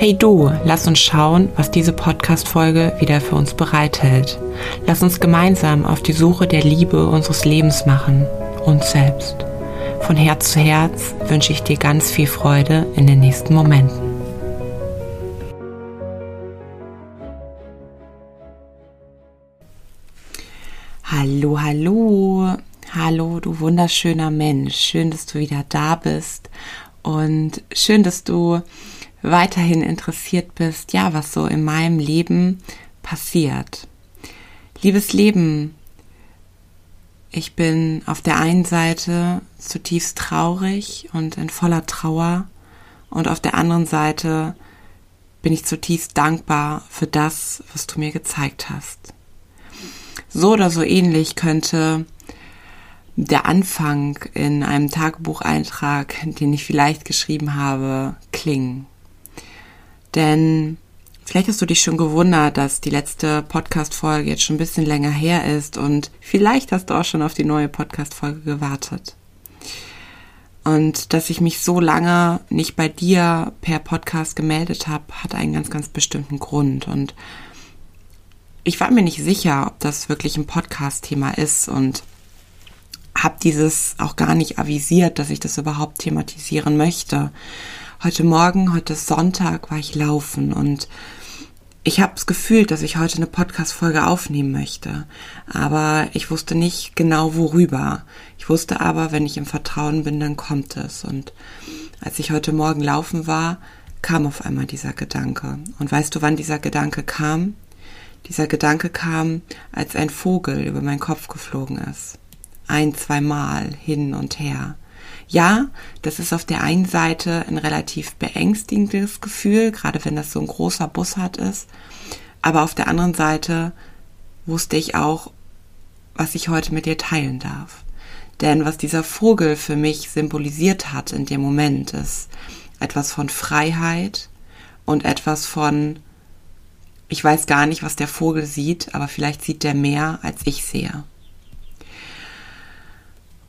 Hey du, lass uns schauen, was diese Podcast-Folge wieder für uns bereithält. Lass uns gemeinsam auf die Suche der Liebe unseres Lebens machen, uns selbst. Von Herz zu Herz wünsche ich dir ganz viel Freude in den nächsten Momenten. Hallo, hallo, hallo, du wunderschöner Mensch. Schön, dass du wieder da bist und schön, dass du weiterhin interessiert bist, ja, was so in meinem Leben passiert. Liebes Leben, ich bin auf der einen Seite zutiefst traurig und in voller Trauer und auf der anderen Seite bin ich zutiefst dankbar für das, was du mir gezeigt hast. So oder so ähnlich könnte der Anfang in einem Tagebucheintrag, den ich vielleicht geschrieben habe, klingen. Denn vielleicht hast du dich schon gewundert, dass die letzte Podcast-Folge jetzt schon ein bisschen länger her ist und vielleicht hast du auch schon auf die neue Podcast-Folge gewartet. Und dass ich mich so lange nicht bei dir per Podcast gemeldet habe, hat einen ganz, ganz bestimmten Grund. Und ich war mir nicht sicher, ob das wirklich ein Podcast-Thema ist und habe dieses auch gar nicht avisiert, dass ich das überhaupt thematisieren möchte heute Morgen, heute Sonntag, war ich laufen und ich habe das Gefühl, dass ich heute eine Podcast-Folge aufnehmen möchte, aber ich wusste nicht genau worüber. Ich wusste aber, wenn ich im Vertrauen bin, dann kommt es. Und als ich heute Morgen laufen war, kam auf einmal dieser Gedanke. Und weißt du, wann dieser Gedanke kam? Dieser Gedanke kam, als ein Vogel über meinen Kopf geflogen ist. Ein, zweimal hin und her. Ja, das ist auf der einen Seite ein relativ beängstigendes Gefühl, gerade wenn das so ein großer Bussard ist. Aber auf der anderen Seite wusste ich auch, was ich heute mit dir teilen darf. Denn was dieser Vogel für mich symbolisiert hat in dem Moment, ist etwas von Freiheit und etwas von, ich weiß gar nicht, was der Vogel sieht, aber vielleicht sieht der mehr, als ich sehe.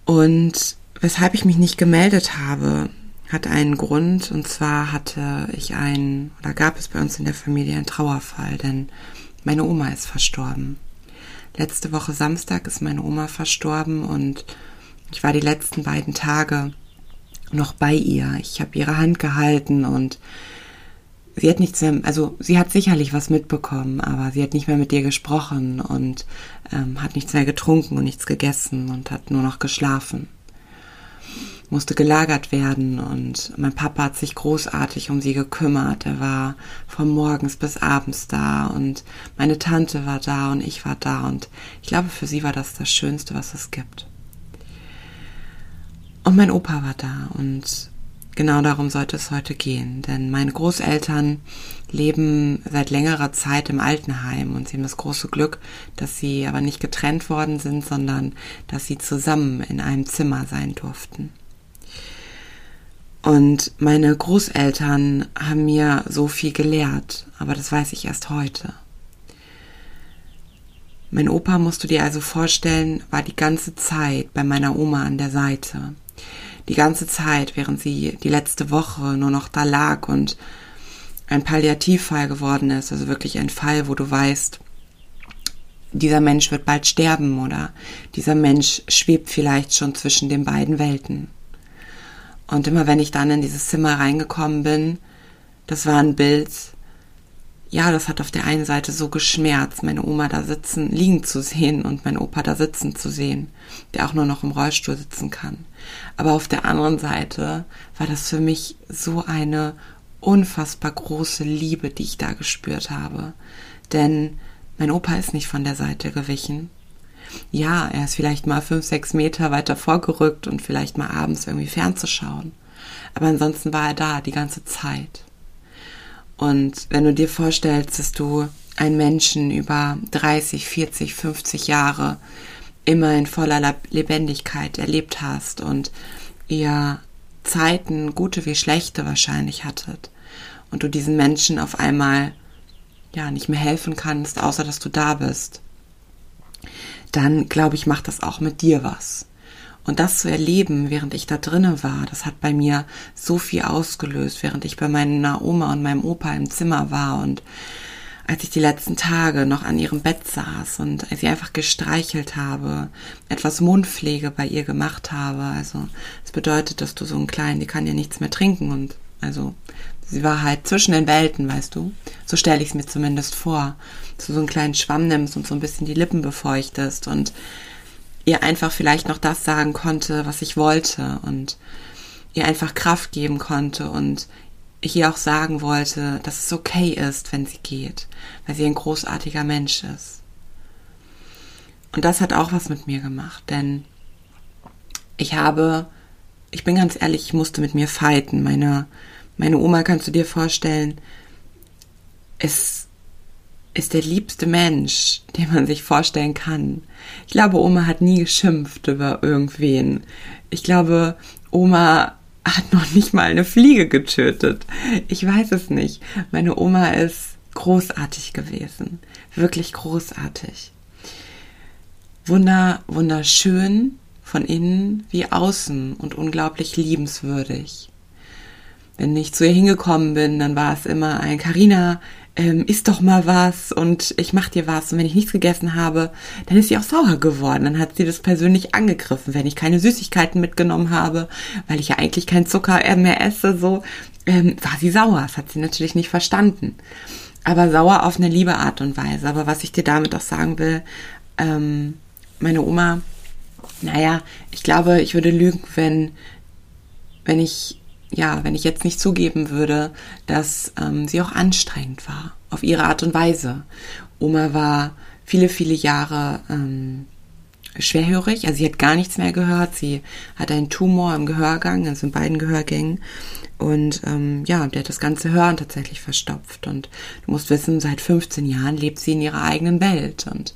Und Weshalb ich mich nicht gemeldet habe, hat einen Grund und zwar hatte ich einen oder gab es bei uns in der Familie einen Trauerfall, denn meine Oma ist verstorben. Letzte Woche Samstag ist meine Oma verstorben und ich war die letzten beiden Tage noch bei ihr. Ich habe ihre Hand gehalten und sie hat nichts mehr, also sie hat sicherlich was mitbekommen, aber sie hat nicht mehr mit dir gesprochen und ähm, hat nichts mehr getrunken und nichts gegessen und hat nur noch geschlafen musste gelagert werden und mein Papa hat sich großartig um sie gekümmert. Er war von morgens bis abends da und meine Tante war da und ich war da und ich glaube, für sie war das das Schönste, was es gibt. Und mein Opa war da und genau darum sollte es heute gehen, denn meine Großeltern leben seit längerer Zeit im Altenheim und sie haben das große Glück, dass sie aber nicht getrennt worden sind, sondern dass sie zusammen in einem Zimmer sein durften. Und meine Großeltern haben mir so viel gelehrt, aber das weiß ich erst heute. Mein Opa, musst du dir also vorstellen, war die ganze Zeit bei meiner Oma an der Seite. Die ganze Zeit, während sie die letzte Woche nur noch da lag und ein Palliativfall geworden ist, also wirklich ein Fall, wo du weißt, dieser Mensch wird bald sterben oder dieser Mensch schwebt vielleicht schon zwischen den beiden Welten. Und immer wenn ich dann in dieses Zimmer reingekommen bin, das war ein Bild, ja, das hat auf der einen Seite so geschmerzt, meine Oma da sitzen, liegen zu sehen und mein Opa da sitzen zu sehen, der auch nur noch im Rollstuhl sitzen kann. Aber auf der anderen Seite war das für mich so eine unfassbar große Liebe, die ich da gespürt habe. Denn mein Opa ist nicht von der Seite gewichen. Ja, er ist vielleicht mal fünf, sechs Meter weiter vorgerückt und vielleicht mal abends irgendwie fernzuschauen. Aber ansonsten war er da die ganze Zeit. Und wenn du dir vorstellst, dass du einen Menschen über 30, 40, 50 Jahre immer in voller Lebendigkeit erlebt hast und ihr Zeiten, gute wie schlechte wahrscheinlich hattet und du diesen Menschen auf einmal ja nicht mehr helfen kannst, außer dass du da bist, dann glaube ich, macht das auch mit dir was. Und das zu erleben, während ich da drinne war, das hat bei mir so viel ausgelöst, während ich bei meiner Oma und meinem Opa im Zimmer war und als ich die letzten Tage noch an ihrem Bett saß und sie einfach gestreichelt habe, etwas Mundpflege bei ihr gemacht habe. Also es bedeutet, dass du so einen kleinen, die kann ja nichts mehr trinken und also sie war halt zwischen den Welten, weißt du. So stelle ich es mir zumindest vor. Dass du so einen kleinen Schwamm nimmst und so ein bisschen die Lippen befeuchtest und ihr einfach vielleicht noch das sagen konnte, was ich wollte und ihr einfach Kraft geben konnte und ich ihr auch sagen wollte, dass es okay ist, wenn sie geht, weil sie ein großartiger Mensch ist. Und das hat auch was mit mir gemacht, denn ich habe, ich bin ganz ehrlich, ich musste mit mir fighten. Meine, meine Oma, kannst du dir vorstellen, ist, ist der liebste Mensch, den man sich vorstellen kann. Ich glaube, Oma hat nie geschimpft über irgendwen. Ich glaube, Oma hat noch nicht mal eine Fliege getötet. Ich weiß es nicht. Meine Oma ist großartig gewesen. Wirklich großartig. Wunder, wunderschön von innen wie außen und unglaublich liebenswürdig. Wenn ich zu ihr hingekommen bin, dann war es immer ein Karina, ähm, isst doch mal was und ich mach dir was. Und wenn ich nichts gegessen habe, dann ist sie auch sauer geworden. Dann hat sie das persönlich angegriffen, wenn ich keine Süßigkeiten mitgenommen habe, weil ich ja eigentlich keinen Zucker mehr esse, so, ähm, war sie sauer. Das hat sie natürlich nicht verstanden. Aber sauer auf eine liebe Art und Weise. Aber was ich dir damit auch sagen will, ähm, meine Oma, naja, ich glaube, ich würde lügen, wenn, wenn ich ja, wenn ich jetzt nicht zugeben würde, dass ähm, sie auch anstrengend war, auf ihre Art und Weise. Oma war viele, viele Jahre ähm, schwerhörig, also sie hat gar nichts mehr gehört. Sie hat einen Tumor im Gehörgang, also in beiden Gehörgängen. Und ähm, ja, der hat das ganze Hören tatsächlich verstopft. Und du musst wissen, seit 15 Jahren lebt sie in ihrer eigenen Welt. Und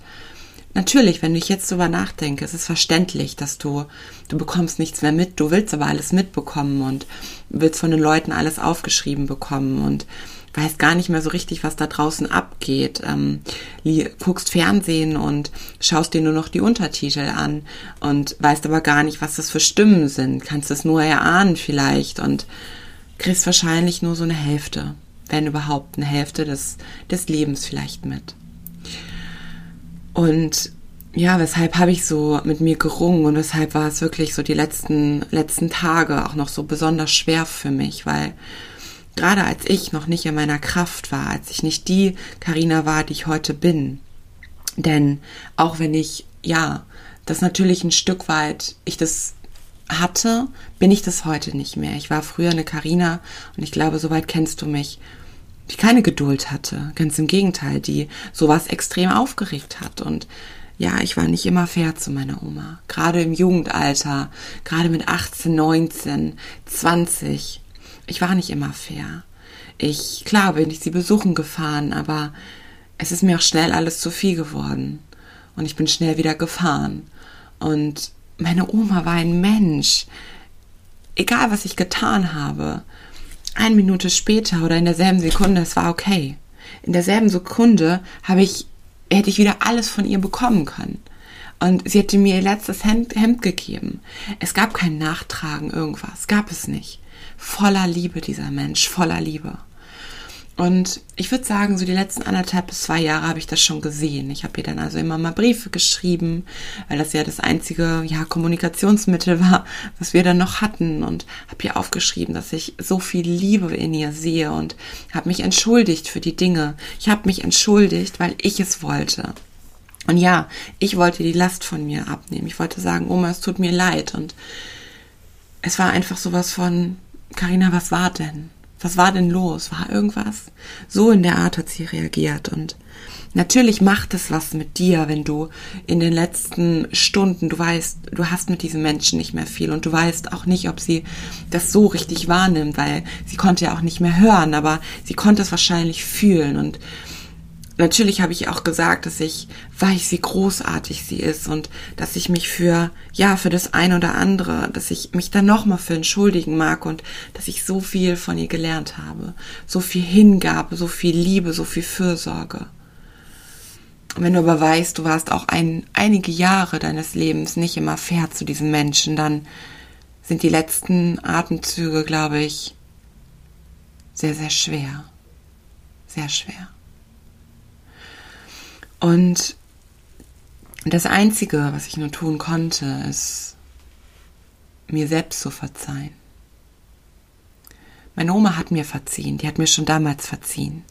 Natürlich, wenn ich jetzt darüber nachdenke, ist es verständlich, dass du, du bekommst nichts mehr mit, du willst aber alles mitbekommen und willst von den Leuten alles aufgeschrieben bekommen und weißt gar nicht mehr so richtig, was da draußen abgeht. Ähm, guckst Fernsehen und schaust dir nur noch die Untertitel an und weißt aber gar nicht, was das für Stimmen sind. Kannst es nur erahnen vielleicht und kriegst wahrscheinlich nur so eine Hälfte, wenn überhaupt eine Hälfte des, des Lebens vielleicht mit. Und ja, weshalb habe ich so mit mir gerungen und weshalb war es wirklich so die letzten, letzten Tage auch noch so besonders schwer für mich, weil gerade als ich noch nicht in meiner Kraft war, als ich nicht die Karina war, die ich heute bin, denn auch wenn ich, ja, das natürlich ein Stück weit, ich das hatte, bin ich das heute nicht mehr. Ich war früher eine Karina und ich glaube, soweit kennst du mich die keine Geduld hatte. Ganz im Gegenteil, die sowas extrem aufgeregt hat. Und ja, ich war nicht immer fair zu meiner Oma. Gerade im Jugendalter, gerade mit 18, 19, 20. Ich war nicht immer fair. Ich, klar, bin ich sie besuchen gefahren, aber es ist mir auch schnell alles zu viel geworden. Und ich bin schnell wieder gefahren. Und meine Oma war ein Mensch. Egal, was ich getan habe, eine Minute später oder in derselben Sekunde, es war okay. In derselben Sekunde habe ich, hätte ich wieder alles von ihr bekommen können. Und sie hätte mir ihr letztes Hemd, Hemd gegeben. Es gab kein Nachtragen, irgendwas. Gab es nicht. Voller Liebe, dieser Mensch, voller Liebe. Und ich würde sagen, so die letzten anderthalb bis zwei Jahre habe ich das schon gesehen. Ich habe ihr dann also immer mal Briefe geschrieben, weil das ja das einzige ja, Kommunikationsmittel war, was wir dann noch hatten. Und habe ihr aufgeschrieben, dass ich so viel Liebe in ihr sehe und habe mich entschuldigt für die Dinge. Ich habe mich entschuldigt, weil ich es wollte. Und ja, ich wollte die Last von mir abnehmen. Ich wollte sagen, Oma, es tut mir leid. Und es war einfach sowas von, Karina, was war denn? Was war denn los? War irgendwas? So in der Art hat sie reagiert und natürlich macht es was mit dir, wenn du in den letzten Stunden, du weißt, du hast mit diesem Menschen nicht mehr viel und du weißt auch nicht, ob sie das so richtig wahrnimmt, weil sie konnte ja auch nicht mehr hören, aber sie konnte es wahrscheinlich fühlen und natürlich habe ich auch gesagt, dass ich weiß, wie großartig sie ist und dass ich mich für, ja, für das ein oder andere, dass ich mich da nochmal für entschuldigen mag und dass ich so viel von ihr gelernt habe. So viel Hingabe, so viel Liebe, so viel Fürsorge. wenn du aber weißt, du warst auch ein, einige Jahre deines Lebens nicht immer fair zu diesen Menschen, dann sind die letzten Atemzüge, glaube ich, sehr, sehr schwer. Sehr schwer. Und das Einzige, was ich nur tun konnte, ist, mir selbst zu verzeihen. Meine Oma hat mir verziehen, die hat mir schon damals verziehen.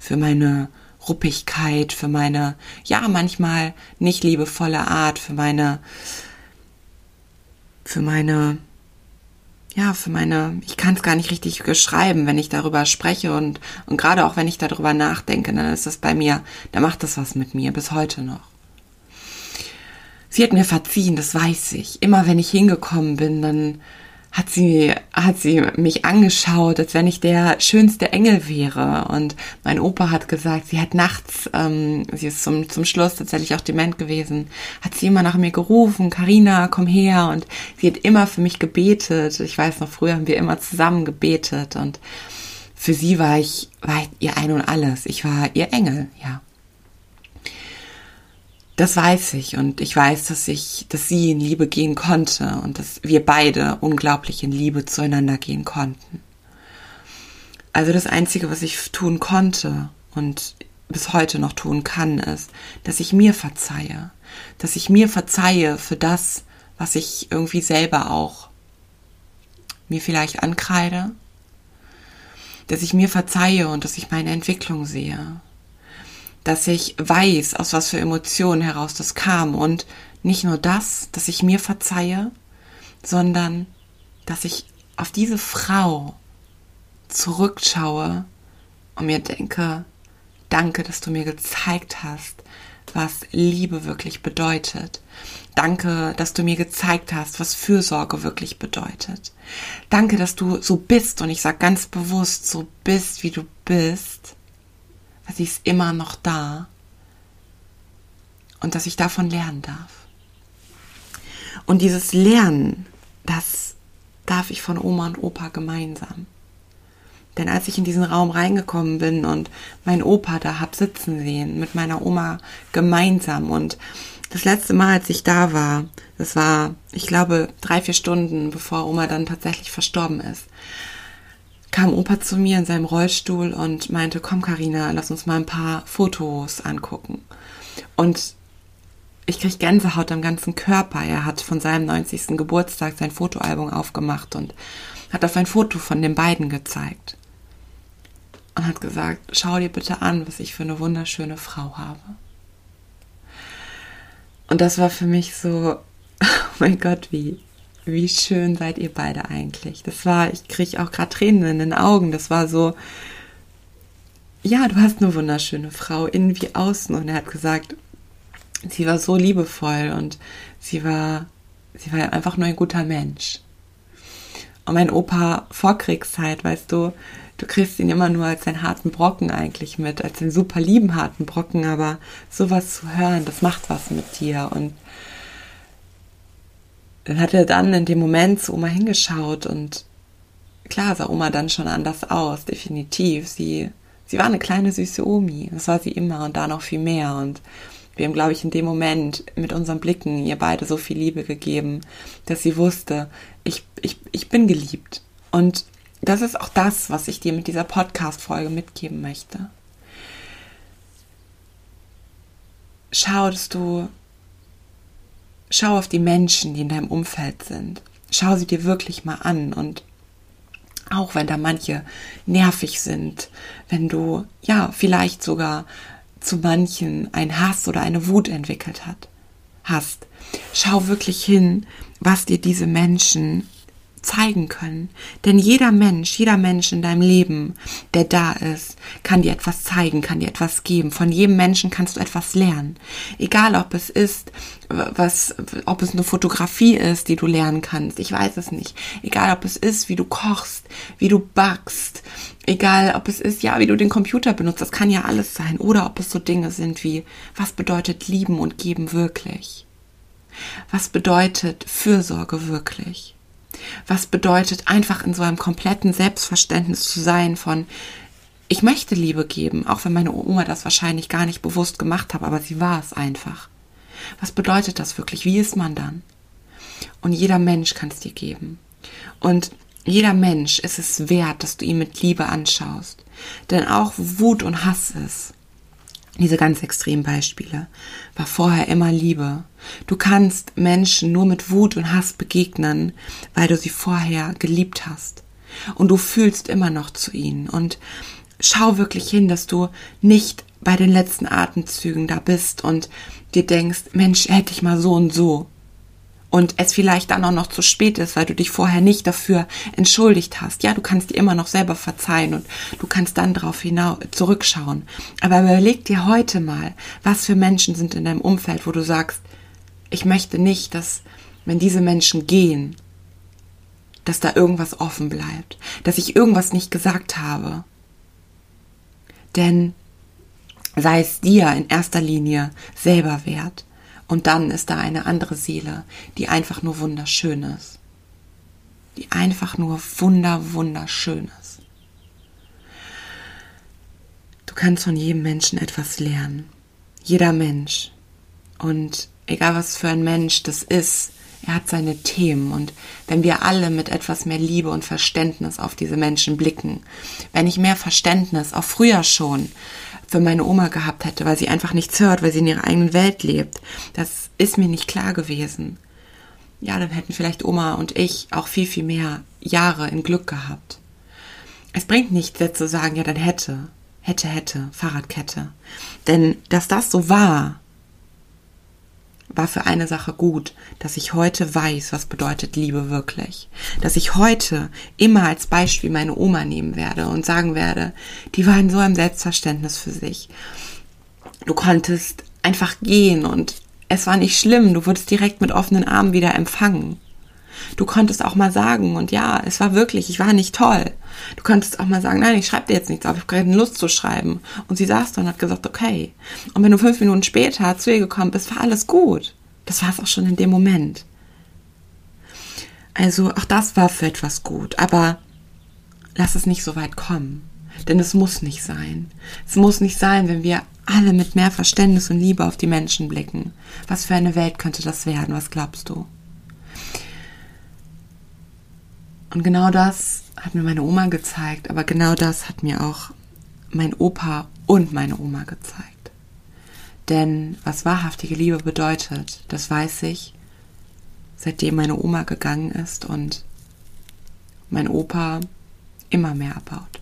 Für meine Ruppigkeit, für meine, ja, manchmal nicht liebevolle Art, für meine, für meine, ja, für meine, ich kann es gar nicht richtig beschreiben, wenn ich darüber spreche und, und gerade auch wenn ich darüber nachdenke, dann ist das bei mir, da macht das was mit mir, bis heute noch. Sie hat mir verziehen, das weiß ich. Immer wenn ich hingekommen bin, dann hat sie, hat sie mich angeschaut, als wenn ich der schönste Engel wäre. Und mein Opa hat gesagt, sie hat nachts, ähm, sie ist zum, zum Schluss tatsächlich auch dement gewesen, hat sie immer nach mir gerufen, Karina, komm her. Und sie hat immer für mich gebetet. Ich weiß noch, früher haben wir immer zusammen gebetet. Und für sie war ich, war ich ihr ein und alles. Ich war ihr Engel, ja. Das weiß ich und ich weiß, dass ich, dass sie in Liebe gehen konnte und dass wir beide unglaublich in Liebe zueinander gehen konnten. Also das Einzige, was ich tun konnte und bis heute noch tun kann, ist, dass ich mir verzeihe, dass ich mir verzeihe für das, was ich irgendwie selber auch mir vielleicht ankreide, dass ich mir verzeihe und dass ich meine Entwicklung sehe, dass ich weiß, aus was für Emotionen heraus das kam und nicht nur das, dass ich mir verzeihe, sondern dass ich auf diese Frau zurückschaue und mir denke, danke, dass du mir gezeigt hast, was Liebe wirklich bedeutet. Danke, dass du mir gezeigt hast, was Fürsorge wirklich bedeutet. Danke, dass du so bist und ich sage ganz bewusst, so bist, wie du bist sie ist immer noch da und dass ich davon lernen darf. Und dieses Lernen, das darf ich von Oma und Opa gemeinsam. Denn als ich in diesen Raum reingekommen bin und mein Opa da hab sitzen sehen, mit meiner Oma gemeinsam und das letzte Mal, als ich da war, das war, ich glaube, drei, vier Stunden, bevor Oma dann tatsächlich verstorben ist, kam Opa zu mir in seinem Rollstuhl und meinte, komm Karina, lass uns mal ein paar Fotos angucken. Und ich krieg Gänsehaut am ganzen Körper. Er hat von seinem 90. Geburtstag sein Fotoalbum aufgemacht und hat auf ein Foto von den beiden gezeigt. Und hat gesagt, schau dir bitte an, was ich für eine wunderschöne Frau habe. Und das war für mich so, oh mein Gott, wie, wie schön seid ihr beide eigentlich. Das war, ich kriege auch gerade Tränen in den Augen. Das war so, ja, du hast eine wunderschöne Frau, innen wie außen. Und er hat gesagt, sie war so liebevoll und sie war, sie war einfach nur ein guter Mensch. Und mein Opa Vorkriegszeit, weißt du, du kriegst ihn immer nur als einen harten Brocken eigentlich mit, als einen super lieben harten Brocken, aber sowas zu hören, das macht was mit dir und hat er dann in dem Moment zu Oma hingeschaut und klar sah Oma dann schon anders aus, definitiv. Sie, sie war eine kleine süße Omi, das war sie immer und da noch viel mehr und wir haben, glaube ich, in dem Moment mit unseren Blicken ihr beide so viel Liebe gegeben, dass sie wusste, ich, ich, ich bin geliebt. Und das ist auch das, was ich dir mit dieser Podcast-Folge mitgeben möchte. Schau, dass du schau auf die Menschen, die in deinem Umfeld sind. Schau sie dir wirklich mal an und auch wenn da manche nervig sind, wenn du ja vielleicht sogar zu manchen ein Hass oder eine Wut entwickelt hat, hast. Schau wirklich hin, was dir diese Menschen zeigen können. Denn jeder Mensch, jeder Mensch in deinem Leben, der da ist, kann dir etwas zeigen, kann dir etwas geben. Von jedem Menschen kannst du etwas lernen. Egal ob es ist, was, ob es eine Fotografie ist, die du lernen kannst. Ich weiß es nicht. Egal ob es ist, wie du kochst, wie du backst. Egal ob es ist, ja, wie du den Computer benutzt. Das kann ja alles sein. Oder ob es so Dinge sind wie, was bedeutet lieben und geben wirklich? Was bedeutet Fürsorge wirklich? Was bedeutet einfach in so einem kompletten Selbstverständnis zu sein von ich möchte Liebe geben, auch wenn meine Oma das wahrscheinlich gar nicht bewusst gemacht hat, aber sie war es einfach. Was bedeutet das wirklich? Wie ist man dann? Und jeder Mensch kann es dir geben. Und jeder Mensch ist es wert, dass du ihn mit Liebe anschaust. Denn auch Wut und Hass ist, diese ganz extremen Beispiele, war vorher immer Liebe. Du kannst Menschen nur mit Wut und Hass begegnen, weil du sie vorher geliebt hast. Und du fühlst immer noch zu ihnen. Und schau wirklich hin, dass du nicht bei den letzten Atemzügen da bist und dir denkst, Mensch, hätte ich mal so und so. Und es vielleicht dann auch noch zu spät ist, weil du dich vorher nicht dafür entschuldigt hast. Ja, du kannst dir immer noch selber verzeihen und du kannst dann darauf hinaus zurückschauen. Aber überleg dir heute mal, was für Menschen sind in deinem Umfeld, wo du sagst, ich möchte nicht, dass, wenn diese Menschen gehen, dass da irgendwas offen bleibt, dass ich irgendwas nicht gesagt habe, denn sei es dir in erster Linie selber wert. Und dann ist da eine andere Seele, die einfach nur wunderschön ist. Die einfach nur wunder, wunderschön ist. Du kannst von jedem Menschen etwas lernen. Jeder Mensch. Und egal was für ein Mensch das ist, er hat seine Themen und wenn wir alle mit etwas mehr Liebe und Verständnis auf diese Menschen blicken, wenn ich mehr Verständnis, auch früher schon, für meine Oma gehabt hätte, weil sie einfach nichts hört, weil sie in ihrer eigenen Welt lebt, das ist mir nicht klar gewesen. Ja, dann hätten vielleicht Oma und ich auch viel, viel mehr Jahre in Glück gehabt. Es bringt nichts, jetzt zu sagen, ja, dann hätte, hätte, hätte, Fahrradkette. Denn dass das so war, war für eine Sache gut, dass ich heute weiß, was bedeutet Liebe wirklich. Dass ich heute immer als Beispiel meine Oma nehmen werde und sagen werde, die war in so einem Selbstverständnis für sich. Du konntest einfach gehen und es war nicht schlimm, du wurdest direkt mit offenen Armen wieder empfangen. Du konntest auch mal sagen, und ja, es war wirklich, ich war nicht toll. Du konntest auch mal sagen, nein, ich schreibe dir jetzt nichts auf, ich habe keine Lust zu schreiben. Und sie saß da und hat gesagt, okay. Und wenn du fünf Minuten später zu ihr gekommen bist, war alles gut. Das war es auch schon in dem Moment. Also auch das war für etwas gut, aber lass es nicht so weit kommen. Denn es muss nicht sein. Es muss nicht sein, wenn wir alle mit mehr Verständnis und Liebe auf die Menschen blicken. Was für eine Welt könnte das werden? Was glaubst du? Und genau das hat mir meine Oma gezeigt, aber genau das hat mir auch mein Opa und meine Oma gezeigt. Denn was wahrhaftige Liebe bedeutet, das weiß ich, seitdem meine Oma gegangen ist und mein Opa immer mehr abbaut.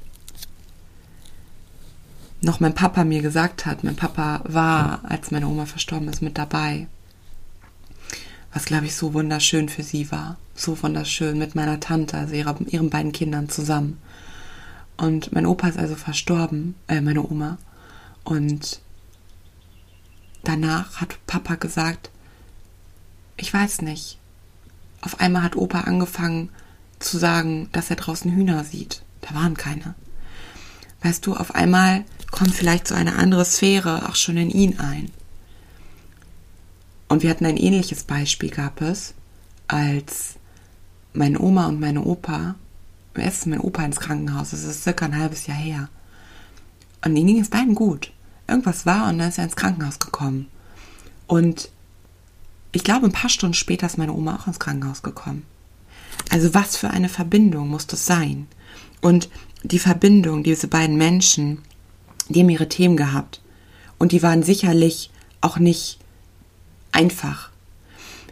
Noch mein Papa mir gesagt hat, mein Papa war, als meine Oma verstorben ist, mit dabei was glaube ich so wunderschön für sie war. So wunderschön mit meiner Tante, also ihrer, ihren beiden Kindern zusammen. Und mein Opa ist also verstorben, äh, meine Oma. Und danach hat Papa gesagt, ich weiß nicht. Auf einmal hat Opa angefangen zu sagen, dass er draußen Hühner sieht. Da waren keine. Weißt du, auf einmal kommt vielleicht so eine andere Sphäre auch schon in ihn ein. Und wir hatten ein ähnliches Beispiel, gab es, als meine Oma und meine Opa, erst mein Opa ins Krankenhaus, das ist circa ein halbes Jahr her. Und ihnen ging es beiden gut. Irgendwas war und dann ist er ins Krankenhaus gekommen. Und ich glaube, ein paar Stunden später ist meine Oma auch ins Krankenhaus gekommen. Also was für eine Verbindung muss das sein? Und die Verbindung, diese beiden Menschen, die haben ihre Themen gehabt. Und die waren sicherlich auch nicht einfach.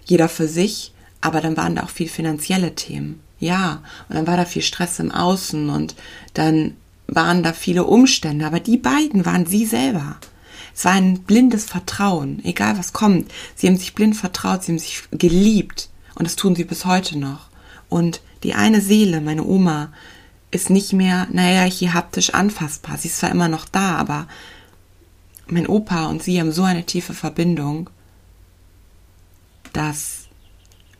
Jeder für sich, aber dann waren da auch viel finanzielle Themen. Ja, und dann war da viel Stress im Außen und dann waren da viele Umstände, aber die beiden waren sie selber. Es war ein blindes Vertrauen, egal was kommt. Sie haben sich blind vertraut, sie haben sich geliebt und das tun sie bis heute noch. Und die eine Seele, meine Oma, ist nicht mehr, naja, hier haptisch anfassbar. Sie ist zwar immer noch da, aber mein Opa und sie haben so eine tiefe Verbindung dass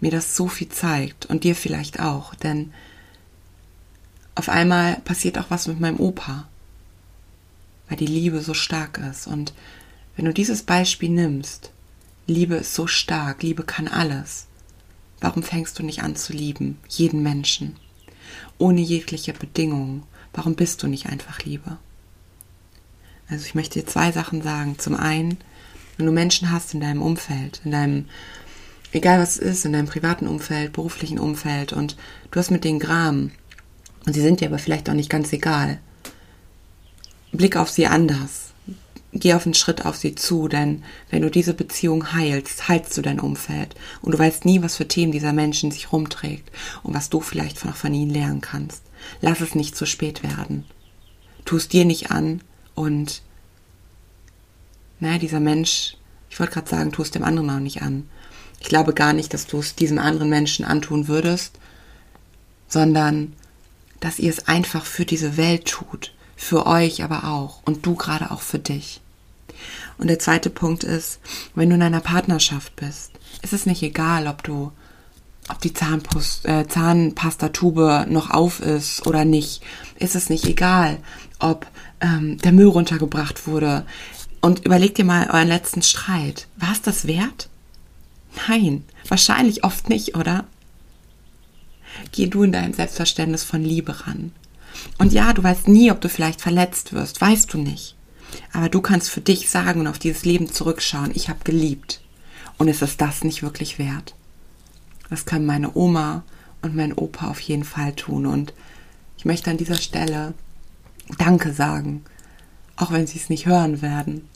mir das so viel zeigt und dir vielleicht auch, denn auf einmal passiert auch was mit meinem Opa, weil die Liebe so stark ist. Und wenn du dieses Beispiel nimmst, Liebe ist so stark, Liebe kann alles. Warum fängst du nicht an zu lieben, jeden Menschen, ohne jegliche Bedingungen? Warum bist du nicht einfach Liebe? Also ich möchte dir zwei Sachen sagen. Zum einen, wenn du Menschen hast in deinem Umfeld, in deinem, egal was es ist, in deinem privaten Umfeld, beruflichen Umfeld und du hast mit denen Gram und sie sind dir aber vielleicht auch nicht ganz egal, blick auf sie anders. Geh auf einen Schritt auf sie zu, denn wenn du diese Beziehung heilst, heilst du dein Umfeld. Und du weißt nie, was für Themen dieser Mensch sich rumträgt und was du vielleicht noch von ihnen lernen kannst. Lass es nicht zu spät werden. Tu es dir nicht an und naja, dieser Mensch, ich wollte gerade sagen, tu es dem anderen auch nicht an. Ich glaube gar nicht, dass du es diesem anderen Menschen antun würdest, sondern dass ihr es einfach für diese Welt tut, für euch aber auch und du gerade auch für dich. Und der zweite Punkt ist, wenn du in einer Partnerschaft bist, ist es nicht egal, ob du, ob die Zahnpust, äh, Zahnpastatube noch auf ist oder nicht. Ist es nicht egal, ob ähm, der Müll runtergebracht wurde. Und überleg dir mal euren letzten Streit. War es das wert? Nein, wahrscheinlich oft nicht, oder? Geh du in deinem Selbstverständnis von Liebe ran. Und ja, du weißt nie, ob du vielleicht verletzt wirst, weißt du nicht. Aber du kannst für dich sagen und auf dieses Leben zurückschauen, ich habe geliebt. Und ist es das nicht wirklich wert? Das können meine Oma und mein Opa auf jeden Fall tun. Und ich möchte an dieser Stelle Danke sagen, auch wenn sie es nicht hören werden.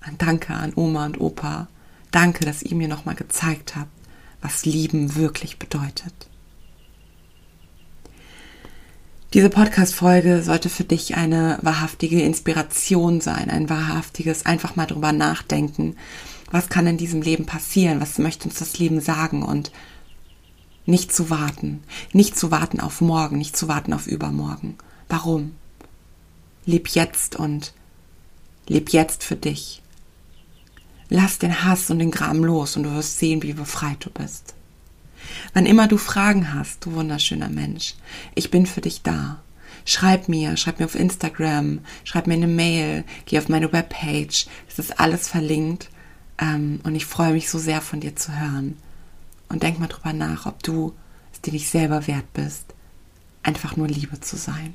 Ein Danke an Oma und Opa. Danke, dass ihr mir nochmal gezeigt habt, was Lieben wirklich bedeutet. Diese Podcast-Folge sollte für dich eine wahrhaftige Inspiration sein, ein wahrhaftiges einfach mal drüber nachdenken. Was kann in diesem Leben passieren? Was möchte uns das Leben sagen? Und nicht zu warten. Nicht zu warten auf morgen, nicht zu warten auf übermorgen. Warum? Leb jetzt und leb jetzt für dich. Lass den Hass und den Gram los und du wirst sehen, wie befreit du bist. Wann immer du Fragen hast, du wunderschöner Mensch, ich bin für dich da. Schreib mir, schreib mir auf Instagram, schreib mir eine Mail, geh auf meine Webpage. Es ist alles verlinkt ähm, und ich freue mich so sehr von dir zu hören. Und denk mal drüber nach, ob du es dir nicht selber wert bist, einfach nur Liebe zu sein.